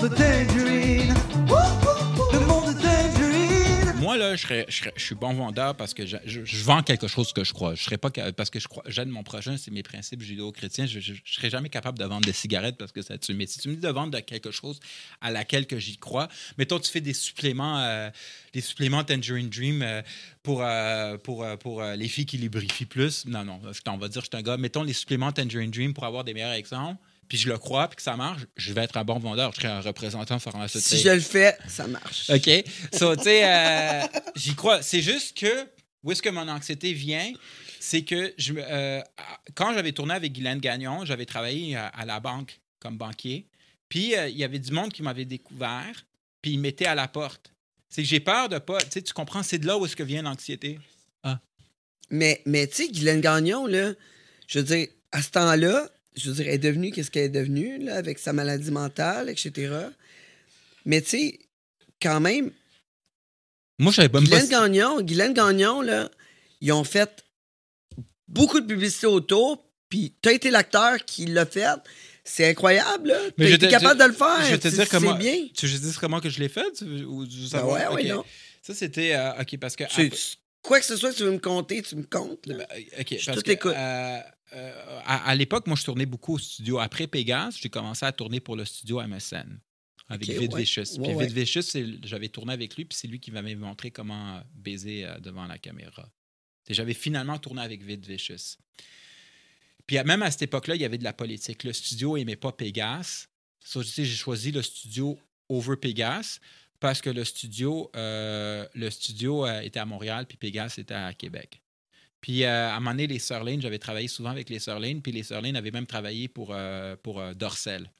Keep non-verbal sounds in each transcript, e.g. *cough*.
monde de Tangerine. Le monde de Tangerine. Moi, là, je, suis bon vendeur parce que je, vends quelque chose que je crois. Je serais pas parce que je crois, j'aide mon prochain, c'est mes principes judéo-chrétiens. Je, je serais jamais capable de vendre des cigarettes parce que ça tue. Mais si tu me dis de vendre quelque chose à laquelle que j'y crois, mettons, tu fais des suppléments, euh, suppléments Tangerine Dream euh, pour, euh, pour, euh, pour les filles qui lubrifient plus. Non, non, je t'en va dire, je suis un gars. Mettons les suppléments Tangerine Dream pour avoir des meilleurs exemples. Puis je le crois, puis que ça marche, je vais être un bon vendeur. Je serai un représentant pharmaceutique. Si je le fais, ça marche. OK. So, tu sais, euh, j'y crois. C'est juste que, où est-ce que mon anxiété vient? C'est que je, me- euh, quand j'avais tourné avec Guylaine Gagnon, j'avais travaillé à, à la banque comme banquier. Puis, euh, il y avait du monde qui m'avait découvert, puis ils mettaient à la porte. C'est que j'ai peur de pas. Tu sais, tu comprends, c'est de là où est-ce que vient l'anxiété. Mais, mais tu sais, Guylaine Gagnon, là, je veux dire, à ce temps-là, je veux dire, elle est devenue qu'est-ce qu'elle est devenue, là, avec sa maladie mentale, etc. Mais tu sais, quand même, Moi, je savais pas. Guylaine Gagnon, Guylaine Gagnon, là, ils ont fait beaucoup de publicité autour, puis t'as été l'acteur qui l'a fait. C'est incroyable, là. Mais te- capable je- de le faire. je vais te dire comment. C'est bien. Tu veux que je dise comment que je l'ai fait? Ou Ben ouais, ouais, OK. non. Ça, c'était. euh, OK, parce que. Quoi que ce soit que tu veux me compter, tu me comptes. là. Ben, OK, Je tout que, écoute. euh, euh, à, à l'époque, moi, je tournais beaucoup au studio. Après Pégase, j'ai commencé à tourner pour le studio MSN avec OK, Vid ouais. Vicious. Puis ouais. Vid j'avais tourné avec lui, puis c'est lui qui m'avait montré comment euh, baiser euh, devant la caméra. J'avais finalement tourné avec Vid Vicious. Puis même à cette époque-là, il y avait de la politique. Le studio n'aimait pas Pégase. So, j'ai choisi le studio over Pégase parce que le studio, euh, le studio euh, était à Montréal, puis Pégase était à Québec. Puis euh, à un moment donné, les Sœurs j'avais travaillé souvent avec les Sœurs puis les Sœurs avaient même travaillé pour, pour Dorcel.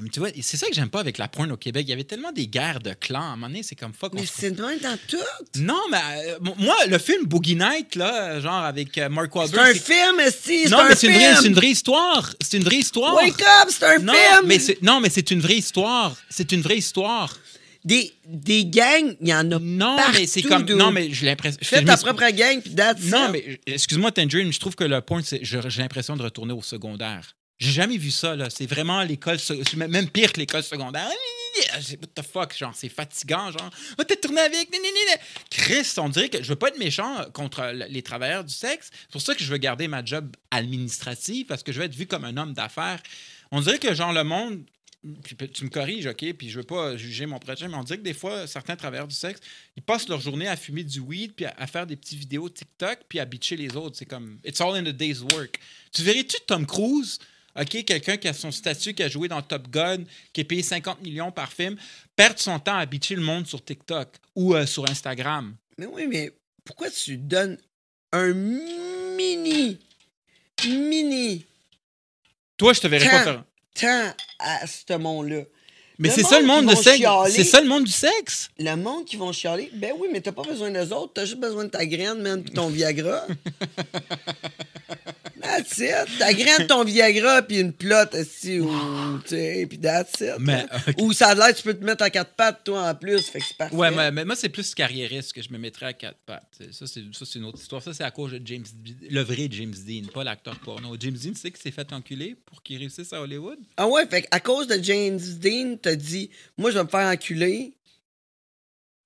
Mais tu vois, c'est ça que j'aime pas avec la pointe au Québec. Il y avait tellement des guerres de clans. À un moment donné, c'est comme fuck. Mais c'est même dans tout. Non, mais euh, moi, le film Boogie Night, là, genre avec Mark C'est Wahlberg. un c'est- film, esti, c'est Non, un mais c'est une, vraie- film. c'est une vraie histoire. C'est une vraie histoire. Wake up, c'est un non, film. mais non, mais c'est une vraie histoire. C'est une vraie histoire. Des, des gangs, il y en a Non, partout. mais c'est comme. Non, mais j'ai l'impression. Fais ta propre gang, puis that's Non, mais euh, excuse-moi, Tangerine, je trouve que le point, c'est j'ai l'impression de retourner au secondaire. J'ai jamais vu ça, là. C'est vraiment l'école, même pire que l'école secondaire. C'est- What the fuck, genre, c'est fatigant, genre. Oh, t'es tourné avec. Chris, on dirait que je veux pas être méchant contre l- les travailleurs du sexe. C'est pour ça que je veux garder ma job administrative, parce que je veux être vu comme un homme d'affaires. On dirait que, genre, le monde. Puis tu me corriges, OK? Puis je veux pas juger mon prochain, mais on dirait que des fois, certains travailleurs du sexe, ils passent leur journée à fumer du weed, puis à, à faire des petites vidéos TikTok, puis à bitcher les autres. C'est comme, it's all in the day's work. Tu verrais-tu Tom Cruise, OK, quelqu'un qui a son statut, qui a joué dans Top Gun, qui est payé 50 millions par film, perdre son temps à bitcher le monde sur TikTok ou euh, sur Instagram? Mais oui, mais pourquoi tu donnes un mini, mini Toi, je te verrais pas faire. Temps à ce monde-là? Mais c'est ça le monde vont sexe. C'est ça le monde du sexe. Le monde qui vont chialer, ben oui, mais t'as pas besoin d'eux autres, t'as juste besoin de ta graine, puis ton *laughs* Viagra. That's it. Ta graine, ton Viagra, puis une plotte, ou, tu sais, puis that's it. Mais, hein. Ou ça a l'air, tu peux te mettre à quatre pattes, toi, en plus, fait que c'est parfait. Ouais, mais, mais moi, c'est plus carriériste que je me mettrais à quatre pattes. Ça, c'est ça, c'est une autre histoire. Ça, c'est à cause de James le vrai James Dean, pas l'acteur porno. James Dean, tu sais qu'il s'est fait enculer pour qu'il réussisse à Hollywood? Ah ouais, fait à cause de James Dean, t'as dit, moi, je vais me faire enculer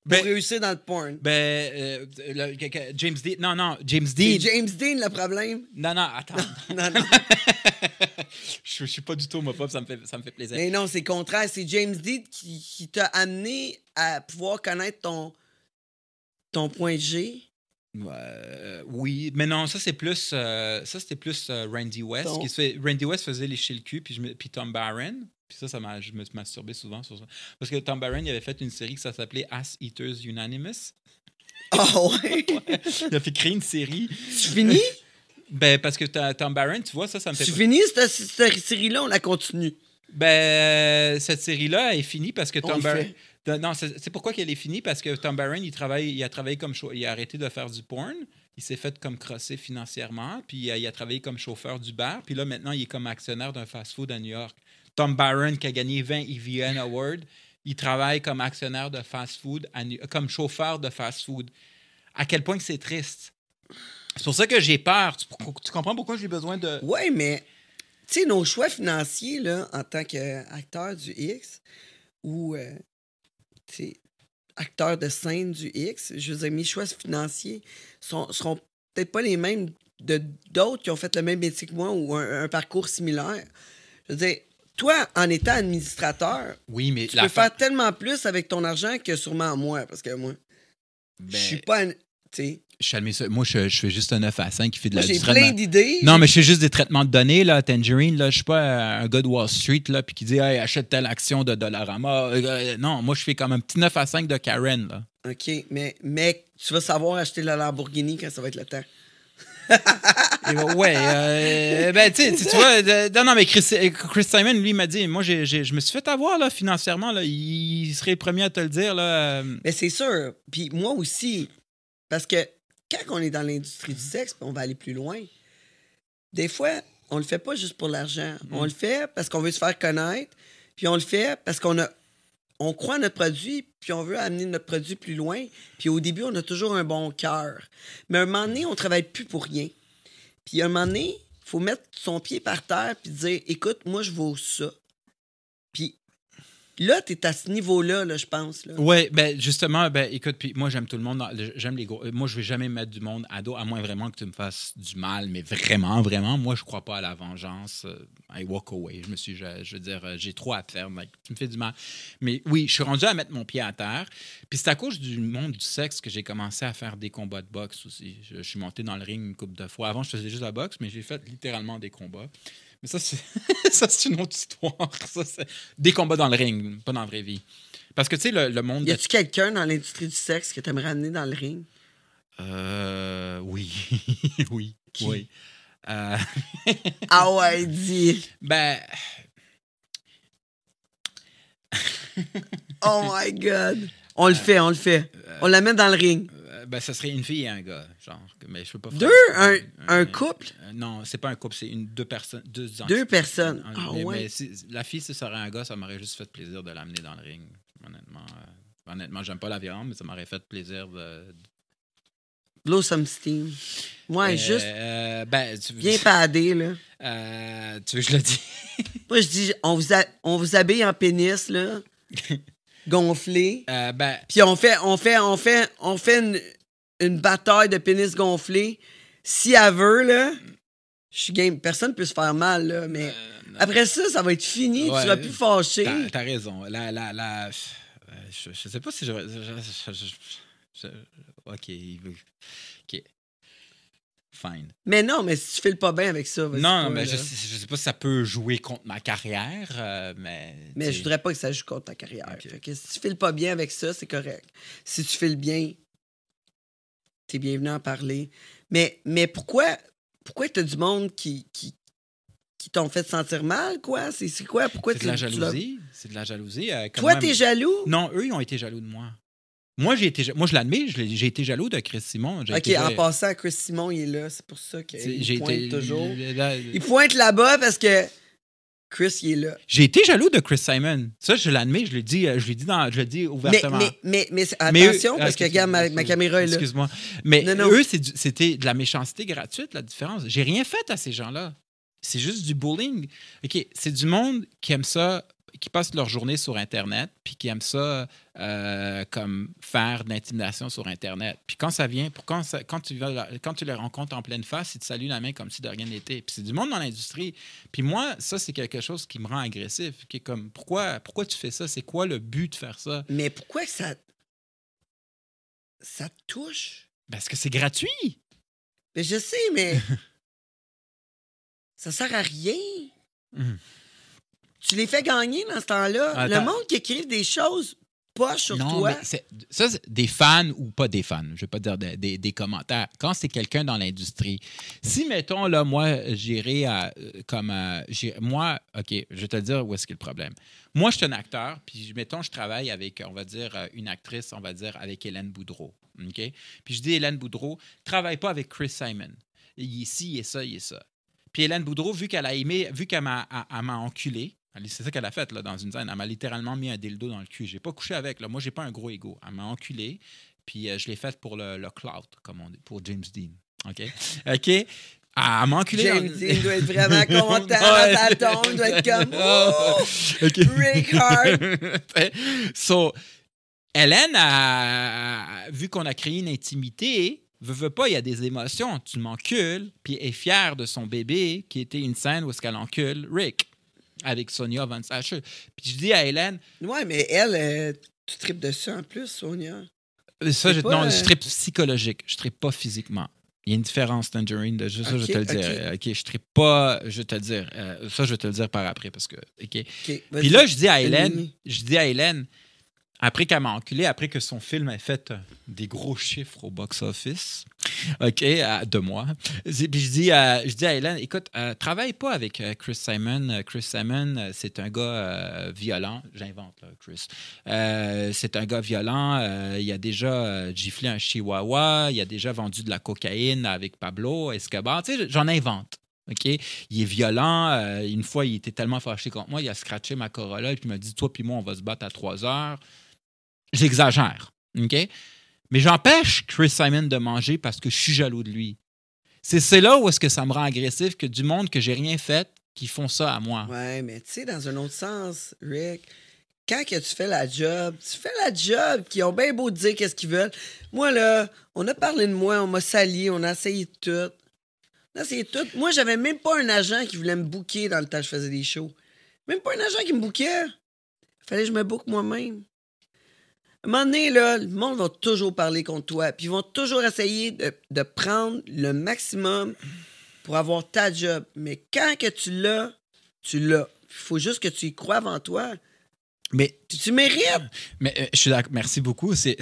pour Ben- réussir dans le porn. Ben, euh, le- James Dean. Non, non, James C'est Dean. James Dean le problème? Non, non, attends. *laughs* Non, non. *laughs* je, je suis pas du tout homophobe, ça me fait, ça me fait plaisir. Mais non, c'est le contraire. C'est James Dean qui, qui t'a amené à pouvoir connaître ton, ton point G. Euh, oui, mais non, ça c'est plus, euh, ça c'était plus Randy West qui se fait. Randy West faisait lécher le cul, puis, je puis Tom Barron. Puis ça, ça m'a, je me suis masturbé souvent sur ça. Parce que Tom Barron, il avait fait une série qui s'appelait Ass Eaters Unanimous. Ah *laughs* ouais? Il a fait créer une série. tu finis? Ben, parce que Tom Barron, tu vois, ça, ça me fait. Tu finis cette, cette série-là, on la continue? Ben, cette série-là est finie parce que Tom Barron. Non, c'est pourquoi qu'elle est finie? Parce que Tom Barron, il travaille, il a travaillé comme il a arrêté de faire du porn, il s'est fait comme crosser financièrement, puis euh, il a travaillé comme chauffeur du bar, puis là maintenant il est comme actionnaire d'un fast-food à New York. Tom Barron qui a gagné 20 EVN Awards, il travaille comme actionnaire de fast-food, comme chauffeur de fast-food. À quel point c'est triste. C'est pour ça que j'ai peur. Tu, comprends pourquoi j'ai besoin de. Ouais, mais tu sais, nos choix financiers, là, en tant qu'acteur du X ou, euh, acteur de scène du X, je veux dire, mes choix financiers sont, seront peut-être pas les mêmes de d'autres qui ont fait le même métier que moi ou un, un parcours similaire. Je veux dire, toi, en étant administrateur, Oui, mais tu peux fa- faire tellement plus avec ton argent que sûrement moi, parce que moi, ben, je suis pas... un- Tu sais, je. Moi, je, je fais juste un 9 à 5 qui fait de la j'ai plein d'idées. Non, mais je fais juste des traitements de données, là, Tangerine. Là, je suis pas un gars de Wall Street là, puis qui dit hey, achète telle action de Dollarama. Euh, euh, non, moi, je fais comme un petit 9 à 5 de Karen. Là. OK, mais, mais tu vas savoir acheter la Lamborghini quand ça va être le temps. Euh, ouais, euh, ben, tu vois, euh, non, non, mais Chris, euh, Chris Simon, lui, m'a dit, moi, j'ai, j'ai- je me suis fait avoir, là, financièrement, là, il serait le premier à te le dire, là. euh, Mais c'est sûr. Puis moi aussi, parce que quand on est dans l'industrie du sexe, on va aller plus loin, des fois, on le fait pas juste pour l'argent. On le fait parce qu'on veut se faire connaître, puis on le fait parce qu'on a on croit à notre produit, puis on veut amener notre produit plus loin. Puis au début, on a toujours un bon cœur. Mais un moment donné, on travaille plus pour rien. Puis un moment donné, il faut mettre son pied par terre puis dire écoute, moi, je vaux ça. Là, tu es à ce niveau-là, là, je pense. Ouais, ben justement, ben écoute, puis moi j'aime tout le monde, j'aime les gros. Moi je vais jamais mettre du monde à dos, à moins vraiment que tu me fasses du mal, mais vraiment, vraiment, moi je crois pas à la vengeance. euh, I walk away. Je me suis, je, je veux dire, euh, j'ai trop à faire. Tu me fais du mal. Mais oui, je suis rendu à mettre mon pied à terre. Puis c'est à cause du monde du sexe que j'ai commencé à faire des combats de boxe aussi. Je, je suis monté dans le ring une couple de fois. Avant, je faisais juste la boxe, mais j'ai fait littéralement des combats. Mais ça, c'est *laughs* ça, c'est une autre histoire. *laughs* Ça, c'est des combats dans le ring, pas dans la vraie vie. Parce que, tu sais, le, le monde... Y a-tu quelqu'un dans l'industrie du sexe que t'aimerais amener dans le ring? Euh, oui. *laughs* oui. Qui? Oui. Euh, Ah ouais, dis. ben, Oh my God. On le fait, on le fait. On l'amène dans le ring. Euh, ben, ça serait une fille et un gars, genre. Mais je peux pas Deux? Un, un couple? Euh, non, c'est pas un couple, c'est une, deux personnes. Deux, Deux personnes. Ah mais, ouais. mais si la fille, si ça serait un gars, ça m'aurait juste fait plaisir de l'amener dans le ring. Honnêtement, euh, honnêtement j'aime pas la viande, mais ça m'aurait fait plaisir de. Blow some steam. Ouais, Euh, juste euh, ben, tu, bien padé, là. *laughs* euh, tu veux que je le dise? Moi, je dis, on vous, a- on vous habille en pénis, là. *laughs* gonflé. Euh, ben, Puis on fait, on fait, on fait, on fait une, une bataille de pénis gonflé. Si elle veut, là, je suis game. Personne peut se faire mal, là, mais euh, après ça, ça va être fini. Ouais. tu seras plus fâché. T'as, t'as raison. La, la, la, euh, je, je sais pas si je. je- ok. Ok. Fine. Mais non, mais si tu fais le pas bien avec ça, vas-y Non, mais là. je, sais- je sais pas si ça peut jouer contre ma carrière, euh, mais. Mais je voudrais pas que ça joue contre ta carrière. Fait que si tu files pas bien avec ça, c'est correct. Si tu files bien, t'es bienvenu à en parler. Mais, mais pourquoi, pourquoi t'as du monde qui, qui, qui t'ont fait sentir mal, quoi? C'est, quoi? Pourquoi C'est de la jalousie. C'est de la jalousie. euh, Toi, t'es jaloux? Non, eux, ils ont été jaloux de moi. Moi, j'ai été, moi je l'admets, j'ai été jaloux de Chris Simon. OK, été, en passant, Chris Simon, il est là. C'est pour ça qu'il pointe été toujours. Il pointe là-bas parce que Chris, il est là. J'ai été jaloux de Chris Simon. Ça, je l'admets, je l'ai dit, euh, je dans, je dit Mais, ouvertement. mais, mais, mais attention, ah, parce que, regarde, ma, ma caméra est là. Excuse-moi. Mais Non, non. eux, c'était de la méchanceté gratuite, la différence. J'ai rien fait à ces gens-là. C'est juste du bullying. OK, c'est du monde qui aime ça, qui passe leur journée sur Internet, puis qui aime ça euh, comme faire de l'intimidation sur Internet. Puis quand ça vient, pour quand, ça- quand, tu, vas la- quand tu les rencontres en pleine face, ils te saluent la main comme si de rien n'était. Puis c'est du monde dans l'industrie. Puis moi, ça, c'est quelque chose qui me rend agressif. Qui est comme, pourquoi, pourquoi tu fais ça? C'est quoi le but de faire ça? Mais pourquoi ça. Ça te touche? Parce que c'est gratuit. Mais je sais, mais. *laughs* ça sert à rien. Mhm. Tu les fais gagner dans ce temps-là? Le monde qui écrive des choses poches sur non, toi. mais ça, c'est des fans ou pas des fans, je vais pas dire des, commentaires. Quand c'est quelqu'un dans l'industrie, si, mettons, là, moi, j'irais à, euh, comme, à- j'irais- moi, OK, je vais te dire où est-ce qu'est le problème. Moi, je suis un acteur, puis, mettons, je travaille avec, on va dire, euh, une actrice, on va dire, avec Hélène Boudreau, OK? Puis je dis, Hélène Boudreau, travaille pas avec Chris Simon. Il est ci, il est ça, il est ça. Puis Hélène Boudreau, vu qu'elle a aimé, vu qu'elle m'a, enculé, c'est ça qu'elle a fait là, dans une scène, elle m'a littéralement mis un dildo dans le cul. J'ai pas couché avec, là. moi j'ai pas un gros ego. Elle m'a enculé, puis euh, je l'ai fait pour le, le clout, comme on dit, pour James Dean. OK? *laughs* OK? à m'enculer. James dans- Dean doit être vraiment *laughs* content Ouais. sa tombe, il doit être comme *laughs* Ouh, Ok. Rick Hard. so, Hélène, a, vu qu'on a créé une intimité, veut, veut pas, il y a des émotions. Tu m'encules, puis elle est fière de son bébé, qui était une scène où est-ce qu'elle encule Rick avec Sonia Van Sacher. Puis je dis à Hélène, Ouais, mais elle, euh, tu tripes de ça en plus, Sonia. ça, je, pas, non, euh, je tripe psychologique, je tripe pas physiquement. Il y a une différence, Tangerine, de juste ça, je vais te le dire. OK, je tripe pas, je vais te le dire. Euh, ça, je vais te le dire par après, parce que, OK. Puis là, je dis à Hélène, je dis à Hélène, après qu'elle m'a enculé, après que son film ait fait euh, des gros chiffres au box-office, OK, de moi, je dis, à- je dis à Hélène, écoute, euh, travaille pas avec euh, Chris Simon. Chris Simon, c'est un gars violent. J'invente, là, Chris. C'est un gars violent. il a déjà giflé un chihuahua. Il a déjà vendu de la cocaïne avec Pablo Escobar. Tu sais, j'en invente. OK? Il est violent. une fois, il était tellement fâché contre moi, il a scratché ma Corolla et puis il m'a dit Toi, puis moi, on va se battre à 3 heures. J'exagère. OK? Mais j'empêche Chris Simon de manger parce que je suis jaloux de lui. C'est là où est-ce que ça me rend agressif que du monde que j'ai rien fait qui font ça à moi. Ouais, mais tu sais, dans un autre sens, Rick, quand que tu fais la job, tu fais la job, qui ont bien beau dire qu'est-ce qu'ils veulent. Moi, là, on a parlé de moi, on m'a sali, on a essayé tout. On a essayé tout. Moi, j'avais même pas un agent qui voulait me booker dans le temps que je faisais des shows. Même pas un agent qui me bookait. Fallait que je me book moi-même. Un moment donné, là, le monde va toujours parler contre toi. Puis ils vont toujours essayer de, de prendre le maximum pour avoir ta job. Mais quand que tu l'as, tu l'as. Il faut juste que tu y crois avant toi. Mais tu mérites. Mais euh, je suis d'accord. Merci beaucoup. C'est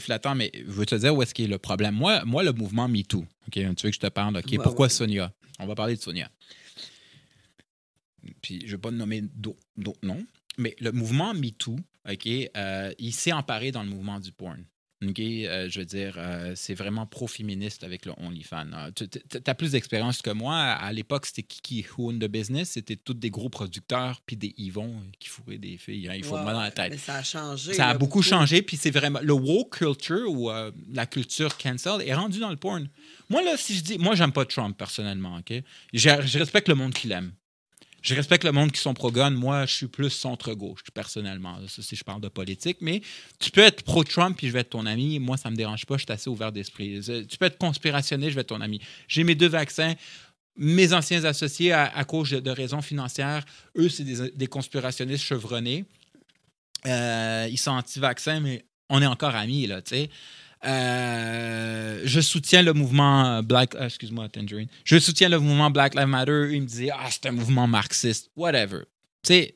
flattant, mais je veux te dire où est-ce qu'il est le problème. Moi, moi le mouvement MeToo, OK, tu veux que je te parle, OK, pourquoi ouais. Sonia? On va parler de Sonia. Puis je ne vais pas nommer d'au- d'autres noms, mais le mouvement MeToo, OK, euh, il s'est emparé dans le mouvement du porn. OK, euh, je veux dire, euh, c'est vraiment pro-féministe avec le OnlyFans. Euh, Tu as plus d'expérience que moi. À l'époque, c'était Kiki Who owned the business? C'était tous des gros producteurs puis des Yvon qui fourraient des filles. hein, il faut mal dans la tête. Mais ça a changé. Ça a beaucoup, changé, puis c'est vraiment. Le woke culture ou euh, la culture cancel est rendu dans le porn. Moi, là, si je dis. Moi, j'aime pas Trump personnellement, OK? Je, je respecte le monde qui l'aime. Je respecte le monde qui sont pro-gun. Moi, je suis plus centre-gauche, personnellement. Si je parle de politique. Mais tu peux être pro-Trump puis je vais être ton ami. Moi, ça me dérange pas. Je suis assez ouvert d'esprit. Tu peux être conspirationniste, je vais être ton ami. J'ai mes deux vaccins. Mes anciens associés, à, cause de, raisons financières, eux, c'est des, des conspirationnistes chevronnés. Euh, ils sont anti-vaccins, mais on est encore amis, là, tu sais. Euh, je soutiens le mouvement Black... euh, Excuse-moi, Tangerine. Je soutiens le mouvement Black Lives Matter. Ils me disaient, ah, c'est un mouvement marxiste. Whatever. Tu sais,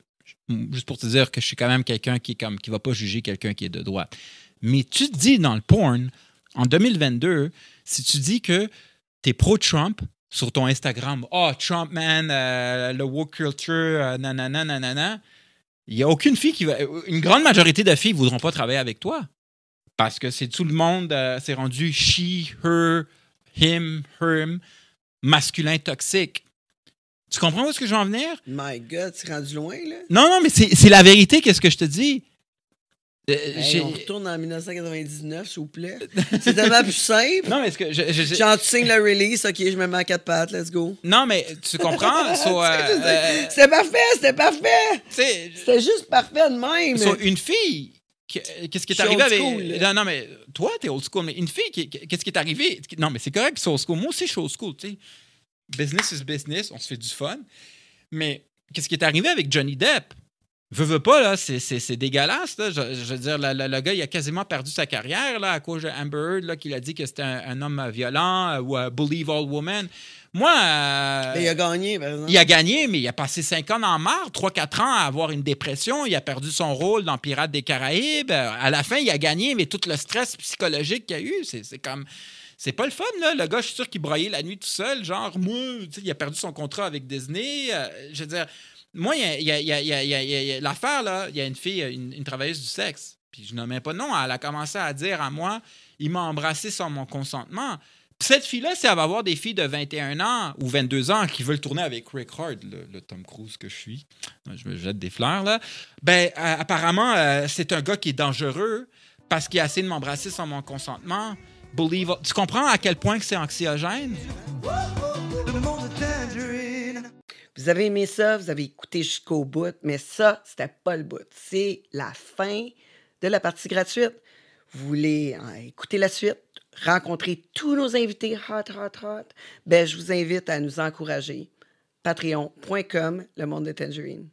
juste pour te dire que je suis quand même quelqu'un qui est comme qui va pas juger quelqu'un qui est de droite. Mais tu te dis dans le porn, en 2022, si tu dis que tu es pro-Trump sur ton Instagram, oh, Trump, man, euh, le woke culture, euh, nanana, nanana, il n'y a aucune fille qui va. Une grande majorité de filles ne voudront pas travailler avec toi. Parce que c'est tout le monde, euh, c'est rendu she, her, him, him, masculin toxique. Tu comprends où est-ce que je veux en venir? My God, c'est rendu loin, là. Non, non, mais c'est la vérité, qu'est-ce que je te dis? Euh, Hey, on retourne en 1999, s'il vous plaît. C'est tellement plus simple. non, mais est-ce que. je- je- je- Genre, tu signes le release, ok, je me mets à quatre pattes, let's go. non, mais tu comprends? *laughs* So, euh, euh, C'était parfait, c'était parfait. C'était juste parfait de même. So, une fille, qu'est-ce qui est arrivé avec. school, non, non, mais toi, t'es old school, mais une fille, qu'est-ce qui est arrivé? Non, mais c'est correct sont old school. Moi aussi, je suis old school, tu sais. Business is business, on se fait du fun. Mais qu'est-ce qui est arrivé avec Johnny Depp? Veux, veux pas, là, c'est, c'est, c'est dégueulasse, là. Je, je veux dire, le, le- le gars, il a quasiment perdu sa carrière, là, à cause de Amber Heard, là, qu'il a dit que c'était un, un homme euh, violent euh, ou euh, believe all women. Moi. euh, Mais il a gagné, par exemple. il a gagné, mais il a passé cinq ans en marre, trois, quatre ans à avoir une dépression. Il a perdu son rôle dans Pirates des Caraïbes. À la fin, il a gagné, mais tout le stress psychologique qu'il y a eu, c'est comme. C'est pas le fun, là. Le gars, je suis sûr qu'il broyait la nuit tout seul. Genre, moi, il a perdu son contrat avec Disney. Euh, je veux dire, moi, il y a, y y l'affaire, là, il y a une fille, une, une travailleuse du sexe. Puis je nommais pas de nom. Elle a commencé à dire à moi, il m'a embrassé sans mon consentement. Cette fille-là, si elle va avoir des filles de 21 ans ou 22 ans qui veulent tourner avec Rick Hard, le, Tom Cruise que je suis, je me jette des fleurs, là, ben euh, apparemment, euh, c'est un gars qui est dangereux parce qu'il a essayé de m'embrasser sans mon consentement. believe. Tu comprends à quel point c'est anxiogène? Vous avez aimé ça, vous avez écouté jusqu'au bout, mais ça, c'était pas le bout. C'est la fin de la partie gratuite. Vous voulez euh, écouter la suite, rencontrer tous nos invités hot, hot, hot, ben, je vous invite à nous encourager. Patreon.com, le monde de Tangerine.